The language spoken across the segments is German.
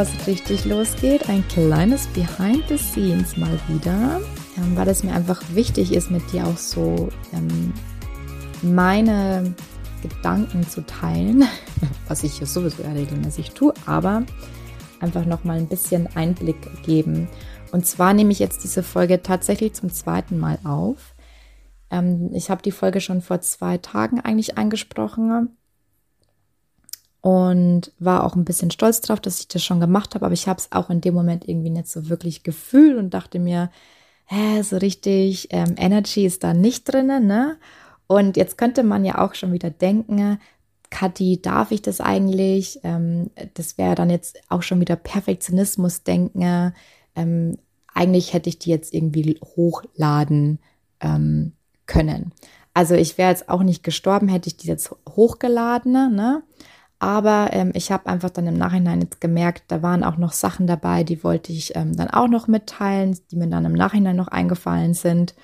Bevor es richtig losgeht, ein kleines Behind the Scenes mal wieder, ähm, weil es mir einfach wichtig ist, mit dir auch so ähm, meine Gedanken zu teilen, was ich sowieso ja regelmäßig tue, aber einfach nochmal ein bisschen Einblick geben. Und zwar nehme ich jetzt diese Folge tatsächlich zum zweiten Mal auf. Ähm, ich habe die Folge schon vor zwei Tagen eigentlich angesprochen und war auch ein bisschen stolz drauf, dass ich das schon gemacht habe, aber ich habe es auch in dem Moment irgendwie nicht so wirklich gefühlt und dachte mir, hä, so richtig ähm, Energy ist da nicht drinnen, ne? Und jetzt könnte man ja auch schon wieder denken, Kathi, darf ich das eigentlich? Ähm, das wäre dann jetzt auch schon wieder Perfektionismus denken. Ähm, eigentlich hätte ich die jetzt irgendwie hochladen ähm, können. Also ich wäre jetzt auch nicht gestorben, hätte ich die jetzt hochgeladen, ne? Aber ähm, ich habe einfach dann im Nachhinein jetzt gemerkt, da waren auch noch Sachen dabei, die wollte ich ähm, dann auch noch mitteilen, die mir dann im Nachhinein noch eingefallen sind.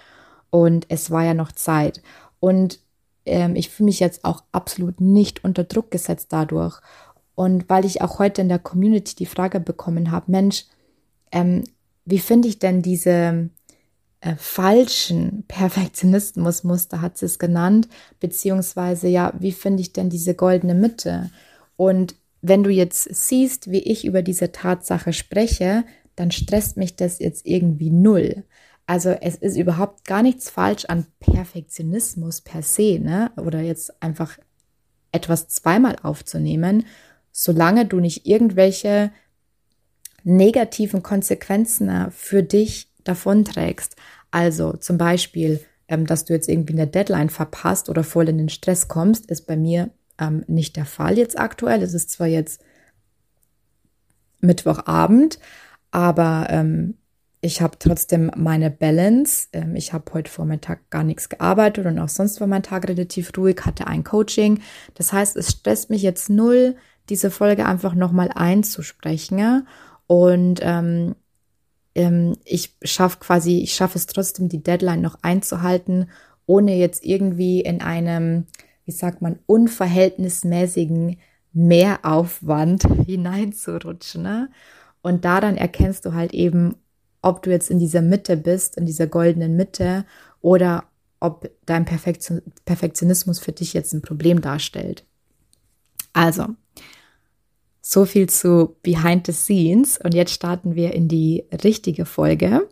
Und es war ja noch Zeit. Und ähm, ich fühle mich jetzt auch absolut nicht unter Druck gesetzt dadurch. Und weil ich auch heute in der Community die Frage bekommen habe, Mensch, ähm, wie finde ich denn diese äh, falschen Perfektionismusmuster, hat sie es genannt, beziehungsweise ja, wie finde ich denn diese goldene Mitte? Und wenn du jetzt siehst, wie ich über diese Tatsache spreche, dann stresst mich das jetzt irgendwie null. Also es ist überhaupt gar nichts falsch an Perfektionismus per se, ne? Oder jetzt einfach etwas zweimal aufzunehmen, solange du nicht irgendwelche negativen Konsequenzen für dich davonträgst. Also zum Beispiel, ähm, dass du jetzt irgendwie eine Deadline verpasst oder voll in den Stress kommst, ist bei mir ähm, nicht der Fall jetzt aktuell. Es ist zwar jetzt Mittwochabend, aber ähm, ich habe trotzdem meine Balance. Ähm, ich habe heute Vormittag gar nichts gearbeitet und auch sonst war mein Tag relativ ruhig, hatte ein Coaching. Das heißt, es stresst mich jetzt null, diese Folge einfach nochmal einzusprechen. Und ähm, ähm, ich schaffe quasi, ich schaffe es trotzdem, die Deadline noch einzuhalten, ohne jetzt irgendwie in einem wie sagt man, unverhältnismäßigen Mehraufwand hineinzurutschen. Ne? Und da dann erkennst du halt eben, ob du jetzt in dieser Mitte bist, in dieser goldenen Mitte, oder ob dein Perfektionismus für dich jetzt ein Problem darstellt. Also, so viel zu Behind the Scenes. Und jetzt starten wir in die richtige Folge.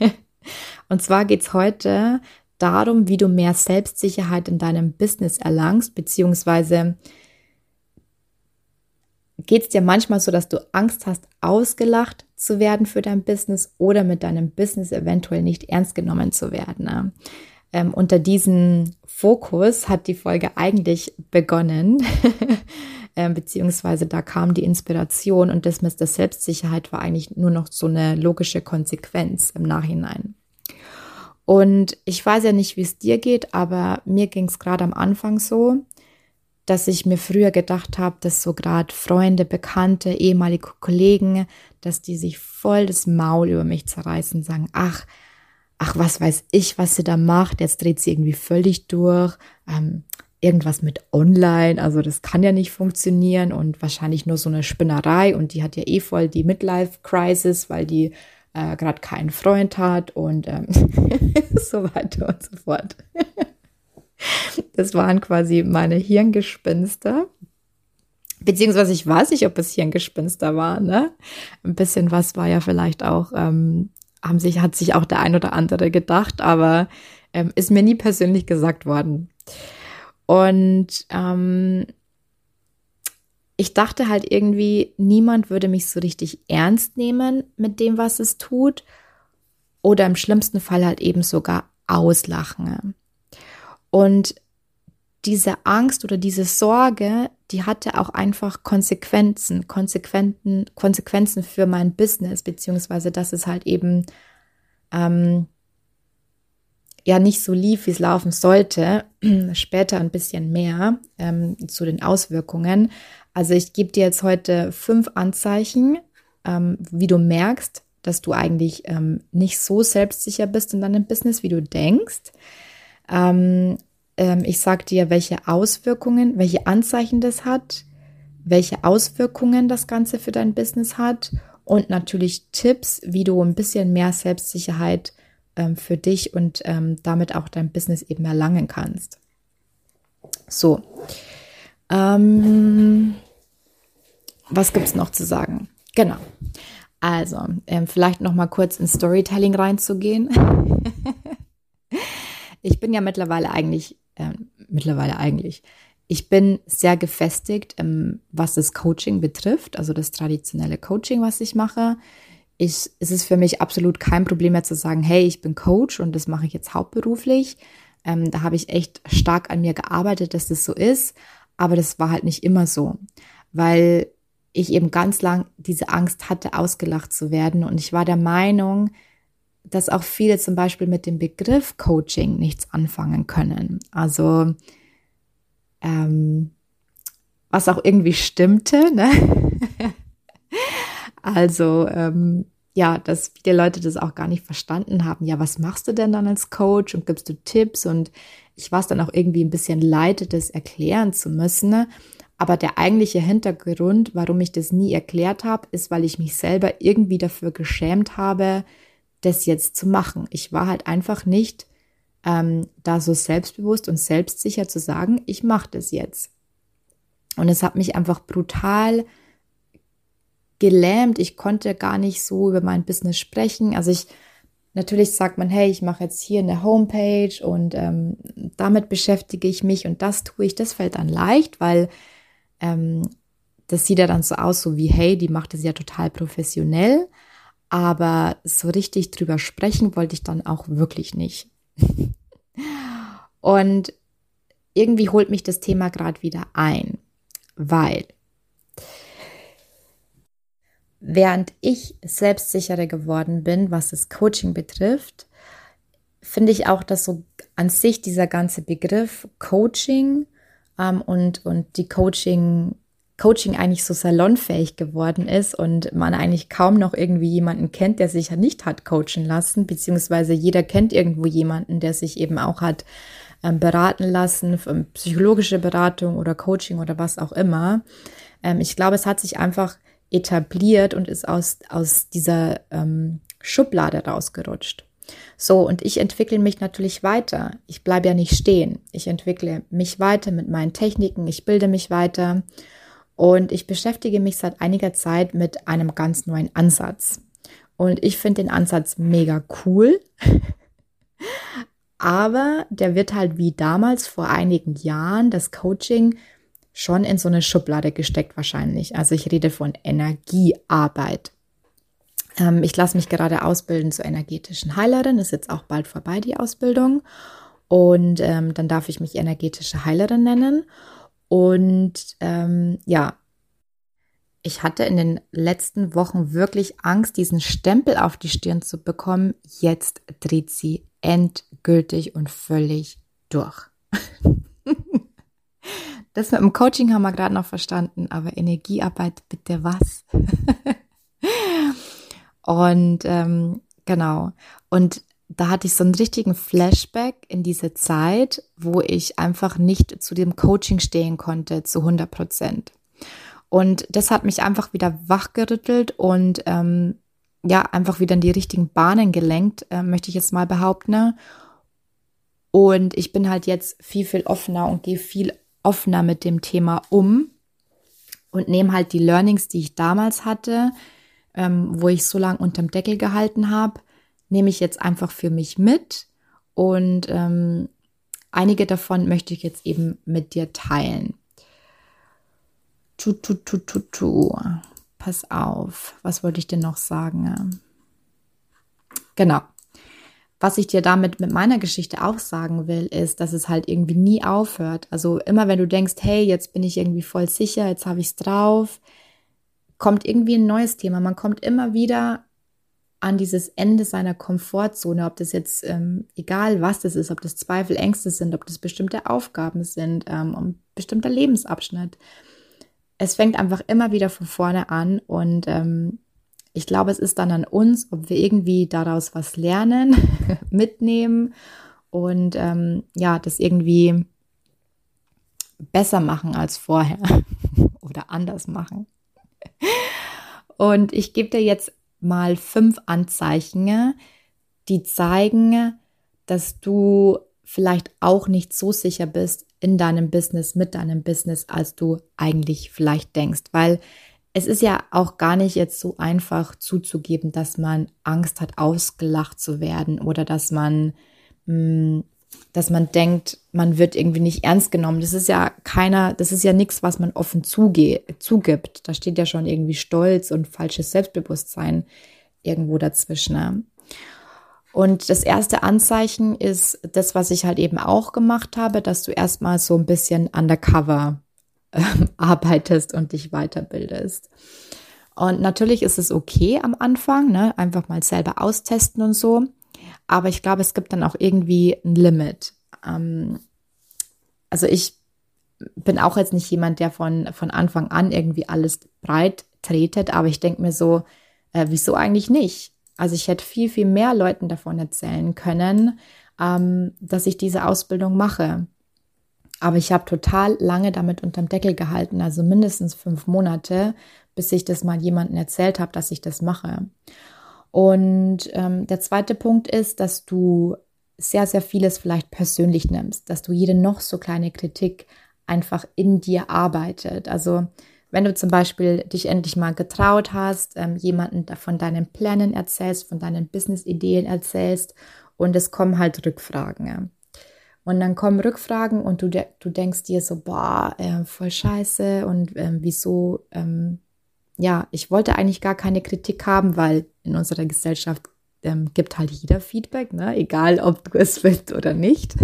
und zwar geht es heute darum, wie du mehr Selbstsicherheit in deinem Business erlangst, beziehungsweise geht es dir manchmal so, dass du Angst hast, ausgelacht zu werden für dein Business oder mit deinem Business eventuell nicht ernst genommen zu werden. Ne? Ähm, unter diesem Fokus hat die Folge eigentlich begonnen, ähm, beziehungsweise da kam die Inspiration und das mit der Selbstsicherheit war eigentlich nur noch so eine logische Konsequenz im Nachhinein. Und ich weiß ja nicht, wie es dir geht, aber mir ging es gerade am Anfang so, dass ich mir früher gedacht habe, dass so gerade Freunde, Bekannte, ehemalige Kollegen, dass die sich voll das Maul über mich zerreißen, sagen, ach, ach, was weiß ich, was sie da macht, jetzt dreht sie irgendwie völlig durch, ähm, irgendwas mit online, also das kann ja nicht funktionieren und wahrscheinlich nur so eine Spinnerei und die hat ja eh voll die Midlife-Crisis, weil die äh, gerade keinen Freund hat und ähm, so weiter und so fort. das waren quasi meine Hirngespinste. Beziehungsweise ich weiß nicht, ob es Hirngespinster war, ne? Ein bisschen was war ja vielleicht auch, ähm, haben sich, hat sich auch der ein oder andere gedacht, aber ähm, ist mir nie persönlich gesagt worden. Und ähm, ich dachte halt irgendwie, niemand würde mich so richtig ernst nehmen mit dem, was es tut. Oder im schlimmsten Fall halt eben sogar auslachen. Und diese Angst oder diese Sorge, die hatte auch einfach Konsequenzen, Konsequenzen, Konsequenzen für mein Business, beziehungsweise dass es halt eben ähm, ja nicht so lief, wie es laufen sollte. Später ein bisschen mehr ähm, zu den Auswirkungen. Also ich gebe dir jetzt heute fünf Anzeichen, ähm, wie du merkst, dass du eigentlich ähm, nicht so selbstsicher bist in deinem Business, wie du denkst. Ähm, ähm, ich sage dir, welche Auswirkungen, welche Anzeichen das hat, welche Auswirkungen das Ganze für dein Business hat und natürlich Tipps, wie du ein bisschen mehr Selbstsicherheit ähm, für dich und ähm, damit auch dein Business eben erlangen kannst. So. Ähm, was gibt es noch zu sagen? Genau. Also, ähm, vielleicht noch mal kurz in Storytelling reinzugehen. ich bin ja mittlerweile eigentlich äh, mittlerweile eigentlich. Ich bin sehr gefestigt, ähm, was das Coaching betrifft, also das traditionelle Coaching, was ich mache. Ich, es ist für mich absolut kein Problem mehr zu sagen, hey, ich bin Coach und das mache ich jetzt hauptberuflich. Ähm, da habe ich echt stark an mir gearbeitet, dass das so ist. Aber das war halt nicht immer so, weil ich eben ganz lang diese Angst hatte, ausgelacht zu werden. Und ich war der Meinung, dass auch viele zum Beispiel mit dem Begriff Coaching nichts anfangen können. Also ähm, was auch irgendwie stimmte. Ne? also ähm, ja, dass viele Leute das auch gar nicht verstanden haben. Ja, was machst du denn dann als Coach und gibst du Tipps? Und ich war es dann auch irgendwie ein bisschen leid, das erklären zu müssen. Ne? Aber der eigentliche Hintergrund, warum ich das nie erklärt habe, ist, weil ich mich selber irgendwie dafür geschämt habe, das jetzt zu machen. Ich war halt einfach nicht ähm, da so selbstbewusst und selbstsicher zu sagen, ich mache das jetzt. Und es hat mich einfach brutal gelähmt. Ich konnte gar nicht so über mein Business sprechen. Also ich natürlich sagt man, hey, ich mache jetzt hier eine Homepage und ähm, damit beschäftige ich mich und das tue ich. Das fällt dann leicht, weil ähm, das sieht ja dann so aus, so wie, hey, die macht es ja total professionell. Aber so richtig drüber sprechen wollte ich dann auch wirklich nicht. Und irgendwie holt mich das Thema gerade wieder ein, weil während ich selbstsicherer geworden bin, was das Coaching betrifft, finde ich auch, dass so an sich dieser ganze Begriff Coaching ähm, und, und die Coaching Coaching eigentlich so salonfähig geworden ist und man eigentlich kaum noch irgendwie jemanden kennt, der sich ja nicht hat coachen lassen, beziehungsweise jeder kennt irgendwo jemanden, der sich eben auch hat ähm, beraten lassen, psychologische Beratung oder Coaching oder was auch immer. Ähm, ich glaube, es hat sich einfach etabliert und ist aus, aus dieser ähm, Schublade rausgerutscht. So, und ich entwickle mich natürlich weiter. Ich bleibe ja nicht stehen. Ich entwickle mich weiter mit meinen Techniken, ich bilde mich weiter und ich beschäftige mich seit einiger Zeit mit einem ganz neuen Ansatz. Und ich finde den Ansatz mega cool. Aber der wird halt wie damals vor einigen Jahren das Coaching schon in so eine Schublade gesteckt wahrscheinlich. Also ich rede von Energiearbeit. Ähm, ich lasse mich gerade ausbilden zur energetischen Heilerin. Ist jetzt auch bald vorbei die Ausbildung. Und ähm, dann darf ich mich energetische Heilerin nennen. Und ähm, ja, ich hatte in den letzten Wochen wirklich Angst, diesen Stempel auf die Stirn zu bekommen. Jetzt dreht sie endgültig und völlig durch. Das mit dem Coaching haben wir gerade noch verstanden, aber Energiearbeit, bitte was? und ähm, genau. Und da hatte ich so einen richtigen Flashback in diese Zeit, wo ich einfach nicht zu dem Coaching stehen konnte zu 100 Prozent. Und das hat mich einfach wieder wachgerüttelt und ähm, ja, einfach wieder in die richtigen Bahnen gelenkt, äh, möchte ich jetzt mal behaupten. Und ich bin halt jetzt viel, viel offener und gehe viel offener mit dem Thema um und nehme halt die Learnings, die ich damals hatte, ähm, wo ich so lange unterm Deckel gehalten habe, nehme ich jetzt einfach für mich mit und ähm, einige davon möchte ich jetzt eben mit dir teilen. Tu, tu, tu, tu, tu. Pass auf. Was wollte ich dir noch sagen? Genau. Was ich dir damit mit meiner Geschichte auch sagen will, ist, dass es halt irgendwie nie aufhört. Also immer wenn du denkst, hey, jetzt bin ich irgendwie voll sicher, jetzt habe ich es drauf, kommt irgendwie ein neues Thema. Man kommt immer wieder an dieses Ende seiner Komfortzone, ob das jetzt ähm, egal was das ist, ob das Zweifel, Ängste sind, ob das bestimmte Aufgaben sind, ähm, ein bestimmter Lebensabschnitt. Es fängt einfach immer wieder von vorne an und ähm, ich glaube, es ist dann an uns, ob wir irgendwie daraus was lernen, mitnehmen und ähm, ja, das irgendwie besser machen als vorher oder anders machen. Und ich gebe dir jetzt mal fünf Anzeichen, die zeigen, dass du vielleicht auch nicht so sicher bist in deinem Business, mit deinem Business, als du eigentlich vielleicht denkst. Weil es ist ja auch gar nicht jetzt so einfach zuzugeben, dass man Angst hat, ausgelacht zu werden oder dass man, mh, mm, dass man denkt, man wird irgendwie nicht ernst genommen. Das ist ja keiner, das ist ja nichts, was man offen zuge zugibt. Da steht ja schon irgendwie Stolz und falsches Selbstbewusstsein irgendwo dazwischen. Ne? Und das erste Anzeichen ist das, was ich halt eben auch gemacht habe, dass du erstmal so ein bisschen undercover ähm, arbeitest und dich weiterbildest. Und natürlich ist es okay am Anfang, ne, einfach mal selber austesten und so. Aber ich glaube, es gibt dann auch irgendwie ein Limit. Ähm, also ich bin auch jetzt nicht jemand, der von, von Anfang an irgendwie alles breit tretet, aber ich denke mir so, äh, wieso eigentlich nicht? Also ich hätte viel, viel mehr Leuten davon erzählen können, ähm, dass ich diese Ausbildung mache. Aber ich habe total lange damit unterm Deckel gehalten, also mindestens fünf Monate, bis ich das mal jemandem erzählt habe, dass ich das mache. Und ähm, der zweite Punkt ist, dass du sehr, sehr vieles vielleicht persönlich nimmst, dass du jede noch so kleine Kritik einfach in dir arbeitet. Also wenn du zum Beispiel dich endlich mal getraut hast, ähm, jemanden von deinen Plänen erzählst, von deinen Business-Ideen erzählst und es kommen halt Rückfragen. Und dann kommen Rückfragen und du, du denkst dir so, boah, äh, voll scheiße und äh, wieso, ähm, ja, ich wollte eigentlich gar keine Kritik haben, weil in unserer Gesellschaft ähm, gibt halt jeder Feedback, ne? egal ob du es willst oder nicht.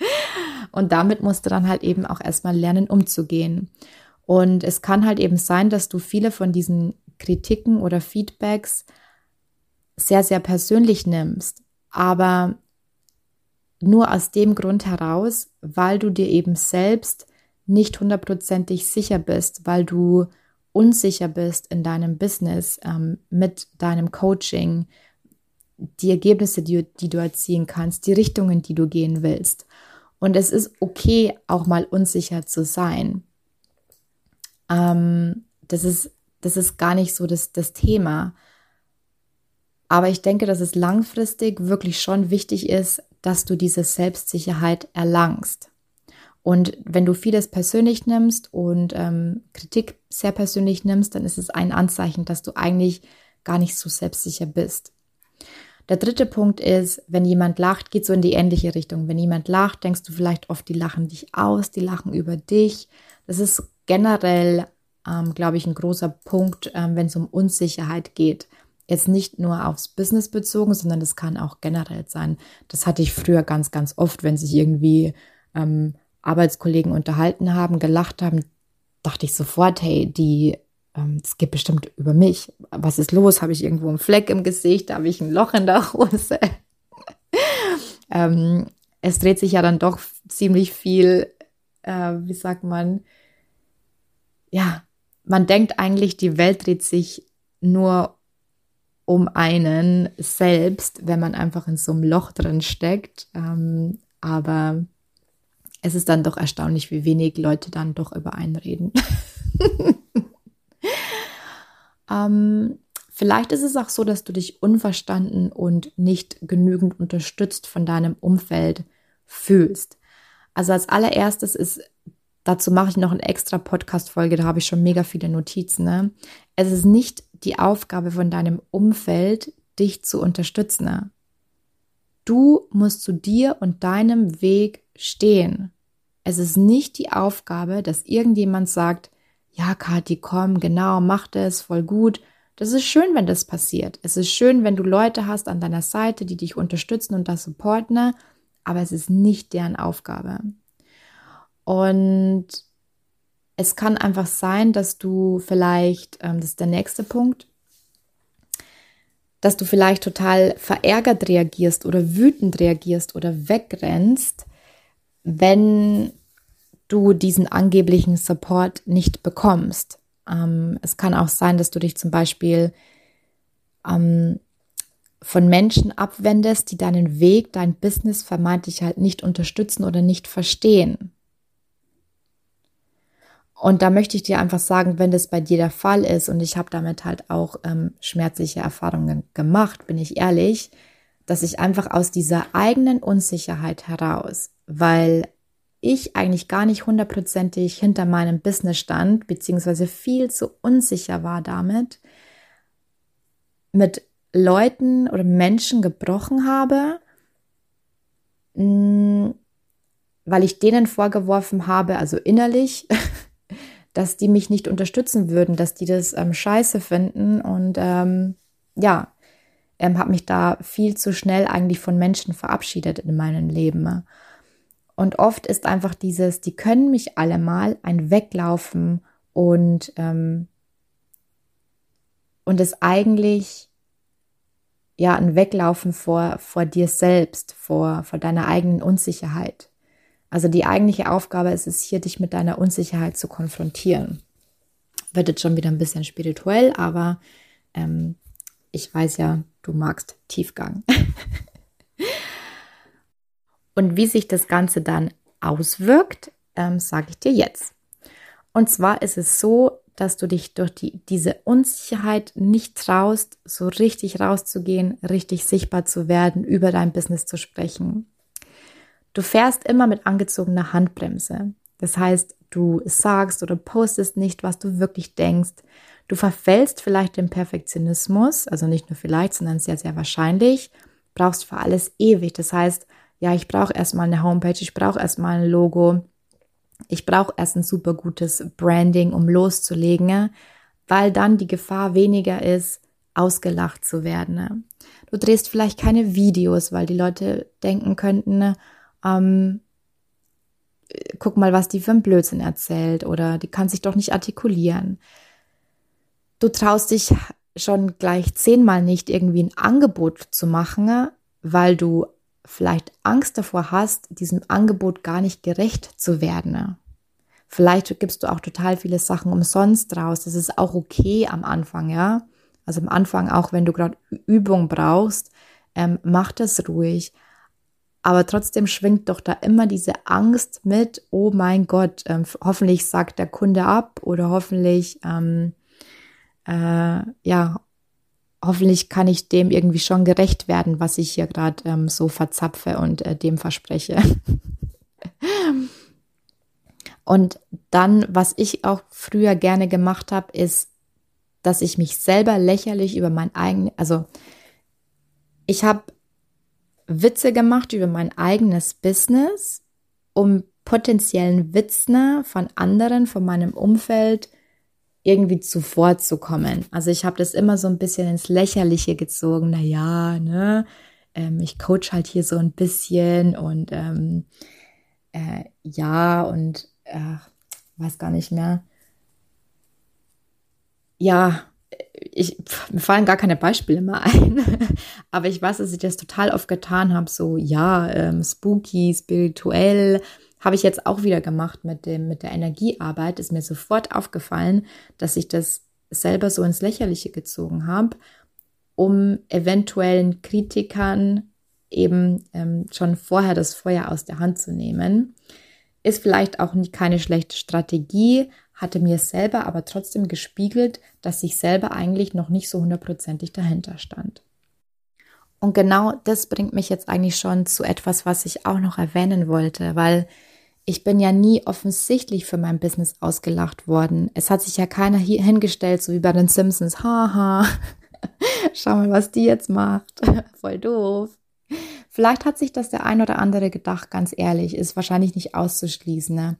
und damit musst du dann halt eben auch erstmal lernen, umzugehen. Und es kann halt eben sein, dass du viele von diesen Kritiken oder Feedbacks sehr, sehr persönlich nimmst. Aber nur aus dem Grund heraus, weil du dir eben selbst nicht hundertprozentig sicher bist, weil du unsicher bist in deinem Business, ähm, mit deinem Coaching, die Ergebnisse, die, die du erzielen kannst, die Richtungen, die du gehen willst. Und es ist okay, auch mal unsicher zu sein. Ähm, das, ist, das ist gar nicht so das, das Thema. Aber ich denke, dass es langfristig wirklich schon wichtig ist, dass du diese Selbstsicherheit erlangst. Und wenn du vieles persönlich nimmst und ähm, Kritik sehr persönlich nimmst, dann ist es ein Anzeichen, dass du eigentlich gar nicht so selbstsicher bist. Der dritte Punkt ist, wenn jemand lacht, geht so in die ähnliche Richtung. Wenn jemand lacht, denkst du vielleicht oft, die lachen dich aus, die lachen über dich. Das ist generell, ähm, glaube ich, ein großer Punkt, ähm, wenn es um Unsicherheit geht jetzt nicht nur aufs Business bezogen, sondern das kann auch generell sein. Das hatte ich früher ganz, ganz oft, wenn sich irgendwie ähm, Arbeitskollegen unterhalten haben, gelacht haben, dachte ich sofort, hey, die, ähm, es geht bestimmt über mich. Was ist los? Habe ich irgendwo einen Fleck im Gesicht? Habe ich ein Loch in der Hose? ähm, es dreht sich ja dann doch ziemlich viel, äh, wie sagt man, ja, man denkt eigentlich, die Welt dreht sich nur um einen selbst, wenn man einfach in so einem Loch drin steckt. Ähm, aber es ist dann doch erstaunlich, wie wenig Leute dann doch über einen reden. ähm, vielleicht ist es auch so, dass du dich unverstanden und nicht genügend unterstützt von deinem Umfeld fühlst. Also als allererstes ist Dazu mache ich noch eine extra Podcast-Folge, da habe ich schon mega viele Notizen. Ne? Es ist nicht die Aufgabe von deinem Umfeld, dich zu unterstützen. Ne? Du musst zu dir und deinem Weg stehen. Es ist nicht die Aufgabe, dass irgendjemand sagt, ja, Kathi, komm, genau, mach das, voll gut. Das ist schön, wenn das passiert. Es ist schön, wenn du Leute hast an deiner Seite, die dich unterstützen und das supporten, aber es ist nicht deren Aufgabe. Und es kann einfach sein, dass du vielleicht, ähm, das ist der nächste Punkt, dass du vielleicht total verärgert reagierst oder wütend reagierst oder wegrennst, wenn du diesen angeblichen Support nicht bekommst. Ähm, es kann auch sein, dass du dich zum Beispiel ähm, von Menschen abwendest, die deinen Weg, dein Business vermeintlich halt nicht unterstützen oder nicht verstehen. Und da möchte ich dir einfach sagen, wenn das bei dir der Fall ist, und ich habe damit halt auch ähm, schmerzliche Erfahrungen gemacht, bin ich ehrlich, dass ich einfach aus dieser eigenen Unsicherheit heraus, weil ich eigentlich gar nicht hundertprozentig hinter meinem Business stand, beziehungsweise viel zu unsicher war damit, mit Leuten oder Menschen gebrochen habe, mm, weil ich denen vorgeworfen habe, also innerlich, dass die mich nicht unterstützen würden, dass die das ähm, scheiße finden. Und ähm, ja, ähm, habe mich da viel zu schnell eigentlich von Menschen verabschiedet in meinem Leben. Und oft ist einfach dieses, die können mich alle mal ein Weglaufen und ähm, und es eigentlich ja ein Weglaufen vor vor dir selbst, vor vor deiner eigenen Unsicherheit. Also die eigentliche Aufgabe ist es hier, dich mit deiner Unsicherheit zu konfrontieren. Wird jetzt schon wieder ein bisschen spirituell, aber ähm, ich weiß ja, du magst Tiefgang. Und wie sich das Ganze dann auswirkt, ähm, sage ich dir jetzt. Und zwar ist es so, dass du dich durch die, diese Unsicherheit nicht traust, so richtig rauszugehen, richtig sichtbar zu werden, über dein Business zu sprechen. Du fährst immer mit angezogener Handbremse. Das heißt, du sagst oder postest nicht, was du wirklich denkst. Du verfällst vielleicht den Perfektionismus, also nicht nur vielleicht, sondern sehr, sehr wahrscheinlich, brauchst für alles ewig. Das heißt, ja, ich brauche erstmal eine Homepage, ich brauche erstmal ein Logo, ich brauche erst ein super gutes Branding, um loszulegen, weil dann die Gefahr weniger ist, ausgelacht zu werden. Du drehst vielleicht keine Videos, weil die Leute denken könnten, ähm, guck mal, was die für ein Blödsinn erzählt oder die kann sich doch nicht artikulieren. Du traust dich schon gleich zehnmal nicht irgendwie ein Angebot zu machen, weil du vielleicht Angst davor hast, diesem Angebot gar nicht gerecht zu werden. Vielleicht gibst du auch total viele Sachen umsonst raus. Das ist auch okay am Anfang, ja. Also am Anfang, auch wenn du gerade Übung brauchst, ähm, mach das ruhig. Aber trotzdem schwingt doch da immer diese Angst mit, oh mein Gott, ähm, hoffentlich sagt der Kunde ab oder hoffentlich, ähm, äh, ja, hoffentlich kann ich dem irgendwie schon gerecht werden, was ich hier gerade ähm, so verzapfe und äh, dem verspreche. und dann, was ich auch früher gerne gemacht habe, ist, dass ich mich selber lächerlich über mein eigenes, also ich habe Witze gemacht über mein eigenes Business, um potenziellen Witzen von anderen, von meinem Umfeld irgendwie zuvorzukommen. Also ich habe das immer so ein bisschen ins Lächerliche gezogen. Na ja, ne, ähm, ich coach halt hier so ein bisschen und ähm, äh, ja und äh, weiß gar nicht mehr. Ja, ich, mir fallen gar keine Beispiele mehr ein, aber ich weiß, dass ich das total oft getan habe, so ja, ähm, spooky, spirituell, habe ich jetzt auch wieder gemacht mit dem, mit der Energiearbeit, ist mir sofort aufgefallen, dass ich das selber so ins Lächerliche gezogen habe, um eventuellen Kritikern eben ähm, schon vorher das Feuer aus der Hand zu nehmen. Ist vielleicht auch keine schlechte Strategie, hatte mir selber aber trotzdem gespiegelt, dass ich selber eigentlich noch nicht so hundertprozentig dahinter stand. Und genau das bringt mich jetzt eigentlich schon zu etwas, was ich auch noch erwähnen wollte, weil ich bin ja nie offensichtlich für mein Business ausgelacht worden. Es hat sich ja keiner hier hingestellt, so wie bei den Simpsons. Haha, schau mal, was die jetzt macht. Voll doof. Vielleicht hat sich das der ein oder andere gedacht, ganz ehrlich, ist wahrscheinlich nicht auszuschließen. Ne?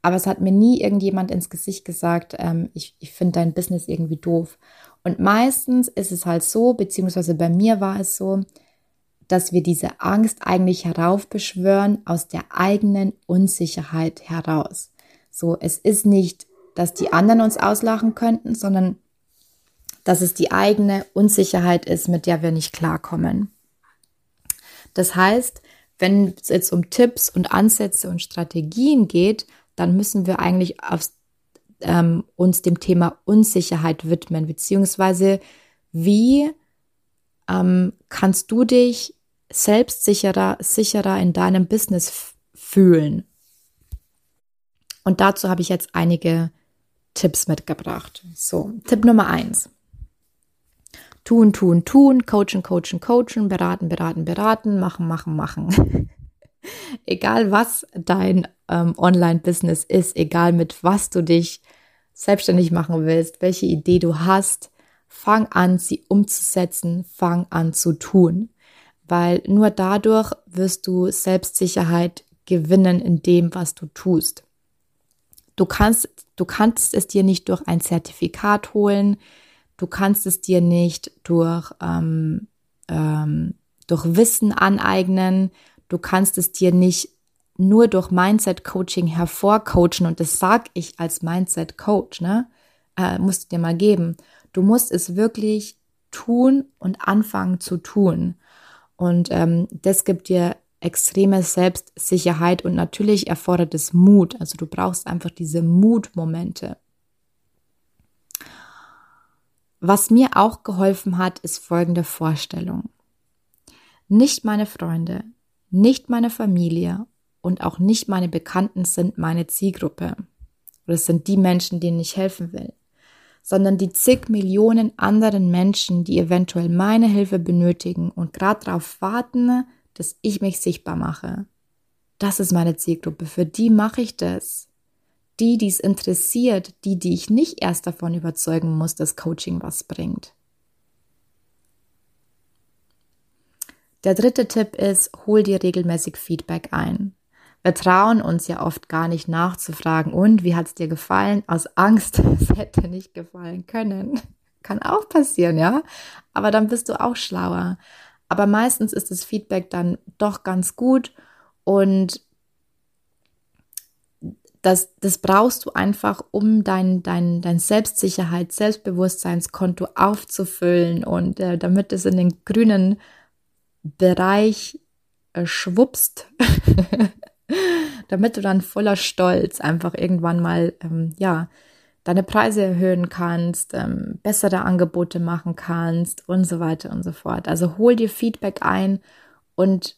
Aber es hat mir nie irgendjemand ins Gesicht gesagt, ähm, ich, ich finde dein Business irgendwie doof. Und meistens ist es halt so, beziehungsweise bei mir war es so, dass wir diese Angst eigentlich heraufbeschwören aus der eigenen Unsicherheit heraus. So, es ist nicht, dass die anderen uns auslachen könnten, sondern dass es die eigene Unsicherheit ist, mit der wir nicht klarkommen. Das heißt, wenn es jetzt um Tipps und Ansätze und Strategien geht, dann müssen wir eigentlich aufs, ähm, uns dem Thema Unsicherheit widmen, beziehungsweise wie ähm, kannst du dich selbstsicherer, sicherer in deinem Business fühlen? Und dazu habe ich jetzt einige Tipps mitgebracht. So, Tipp Nummer eins. Tun, tun, tun, coachen, coachen, coachen, beraten, beraten, beraten, machen, machen, machen. egal was dein ähm, Online-Business ist, egal mit was du dich selbstständig machen willst, welche Idee du hast, fang an, sie umzusetzen, fang an zu tun. Weil nur dadurch wirst du Selbstsicherheit gewinnen in dem, was du tust. Du kannst, du kannst es dir nicht durch ein Zertifikat holen, du kannst es dir nicht durch, ähm, ähm, durch Wissen aneignen, Du kannst es dir nicht nur durch Mindset-Coaching hervorcoachen und das sag ich als Mindset-Coach, ne? Äh, musst du dir mal geben. Du musst es wirklich tun und anfangen zu tun. Und ähm, das gibt dir extreme Selbstsicherheit und natürlich erfordert es Mut. Also du brauchst einfach diese Mutmomente. Was mir auch geholfen hat, ist folgende Vorstellung. Nicht meine Freunde, nicht meine Familie und auch nicht meine Bekannten sind meine Zielgruppe. Oder sind die Menschen, denen ich helfen will. Sondern die zig Millionen anderen Menschen, die eventuell meine Hilfe benötigen und gerade darauf warten, dass ich mich sichtbar mache. Das ist meine Zielgruppe. Für die mache ich das. Die, die es interessiert, die, die ich nicht erst davon überzeugen muss, dass Coaching was bringt. Der dritte Tipp ist, hol dir regelmäßig Feedback ein. Wir trauen uns ja oft gar nicht nachzufragen, und wie hat es dir gefallen? Aus Angst, es hätte nicht gefallen können. Kann auch passieren, ja. Aber dann bist du auch schlauer. Aber meistens ist das Feedback dann doch ganz gut und das, das brauchst du einfach, um dein, dein, dein Selbstsicherheit, Selbstbewusstseinskonto aufzufüllen und äh, damit es in den grünen Bereich äh, schwuppst, damit du dann voller Stolz einfach irgendwann mal, ähm, ja, deine Preise erhöhen kannst, ähm, bessere Angebote machen kannst und so weiter und so fort. Also hol dir Feedback ein und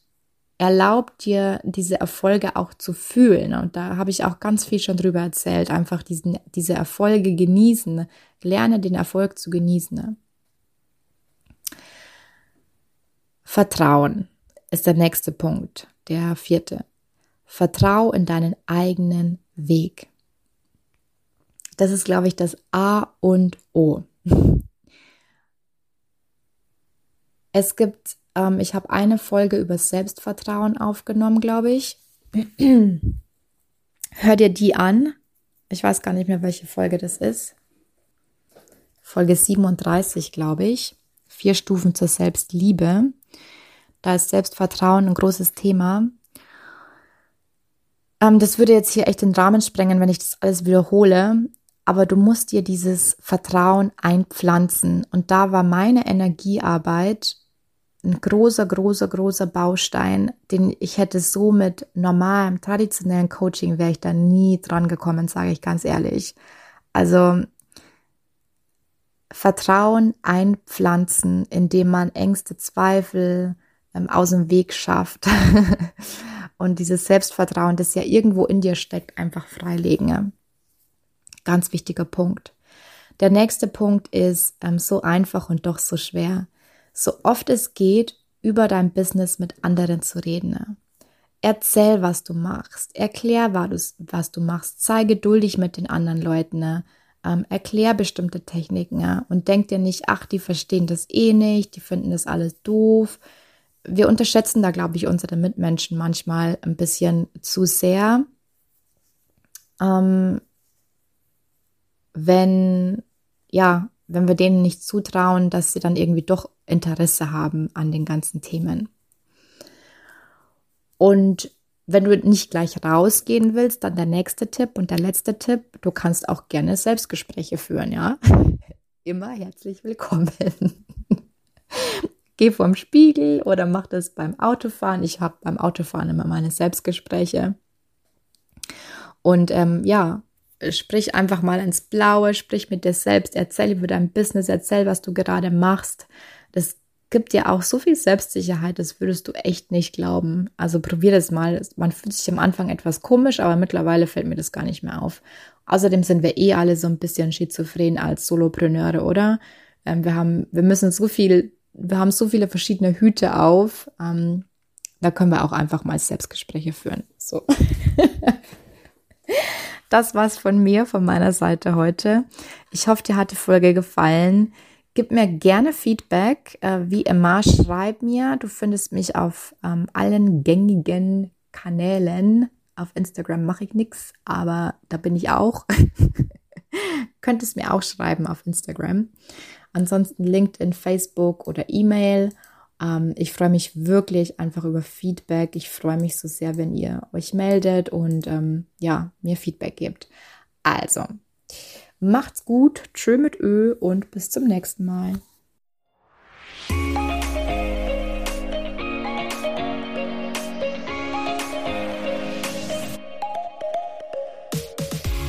erlaub dir diese Erfolge auch zu fühlen. Und da habe ich auch ganz viel schon drüber erzählt. Einfach diesen, diese Erfolge genießen. Lerne den Erfolg zu genießen. Vertrauen ist der nächste Punkt, der vierte. Vertrau in deinen eigenen Weg. Das ist, glaube ich, das A und O. Es gibt, ähm, ich habe eine Folge über Selbstvertrauen aufgenommen, glaube ich. Hör dir die an. Ich weiß gar nicht mehr, welche Folge das ist. Folge 37, glaube ich. Vier Stufen zur Selbstliebe. Da ist Selbstvertrauen ein großes Thema. Ähm, das würde jetzt hier echt den Rahmen sprengen, wenn ich das alles wiederhole. Aber du musst dir dieses Vertrauen einpflanzen. Und da war meine Energiearbeit ein großer, großer, großer Baustein, den ich hätte so mit normalem, traditionellen Coaching wäre ich da nie dran gekommen, sage ich ganz ehrlich. Also Vertrauen einpflanzen, indem man Ängste, Zweifel, ähm, aus dem Weg schafft und dieses Selbstvertrauen, das ja irgendwo in dir steckt, einfach freilegen. Ganz wichtiger Punkt. Der nächste Punkt ist ähm, so einfach und doch so schwer. So oft es geht, über dein Business mit anderen zu reden. Erzähl, was du machst. Erklär, was du machst. Sei geduldig mit den anderen Leuten. Ähm, erklär bestimmte Techniken und denk dir nicht, ach, die verstehen das eh nicht, die finden das alles doof wir unterschätzen da, glaube ich, unsere Mitmenschen manchmal ein bisschen zu sehr. Ähm, wenn, ja, wenn wir denen nicht zutrauen, dass sie dann irgendwie doch Interesse haben an den ganzen Themen. Und wenn du nicht gleich rausgehen willst, dann der nächste Tipp und der letzte Tipp, du kannst auch gerne Selbstgespräche führen, ja. Immer herzlich willkommen. Geh vorm Spiegel oder mach das beim Autofahren. Ich habe beim Autofahren immer meine Selbstgespräche. Und ähm, ja, sprich einfach mal ins Blaue, sprich mit dir selbst, erzähl über dein Business, erzähl, was du gerade machst. Das gibt dir auch so viel Selbstsicherheit, das würdest du echt nicht glauben. Also probier das mal. Man fühlt sich am Anfang etwas komisch, aber mittlerweile fällt mir das gar nicht mehr auf. Außerdem sind wir eh alle so ein bisschen schizophren als Solopreneure, oder? Ähm, wir haben, wir müssen so viel, wir haben so viele verschiedene Hüte auf. Ähm, da können wir auch einfach mal Selbstgespräche führen. So. das war's von mir, von meiner Seite heute. Ich hoffe, dir hat die Folge gefallen. Gib mir gerne Feedback. Äh, wie immer, schreib mir. Du findest mich auf ähm, allen gängigen Kanälen. Auf Instagram mache ich nichts, aber da bin ich auch. Könntest mir auch schreiben auf Instagram. Ansonsten LinkedIn, Facebook oder E-Mail. Ähm, ich freue mich wirklich einfach über Feedback. Ich freue mich so sehr, wenn ihr euch meldet und ähm, ja, mir Feedback gebt. Also, macht's gut, tschö mit Ö und bis zum nächsten Mal.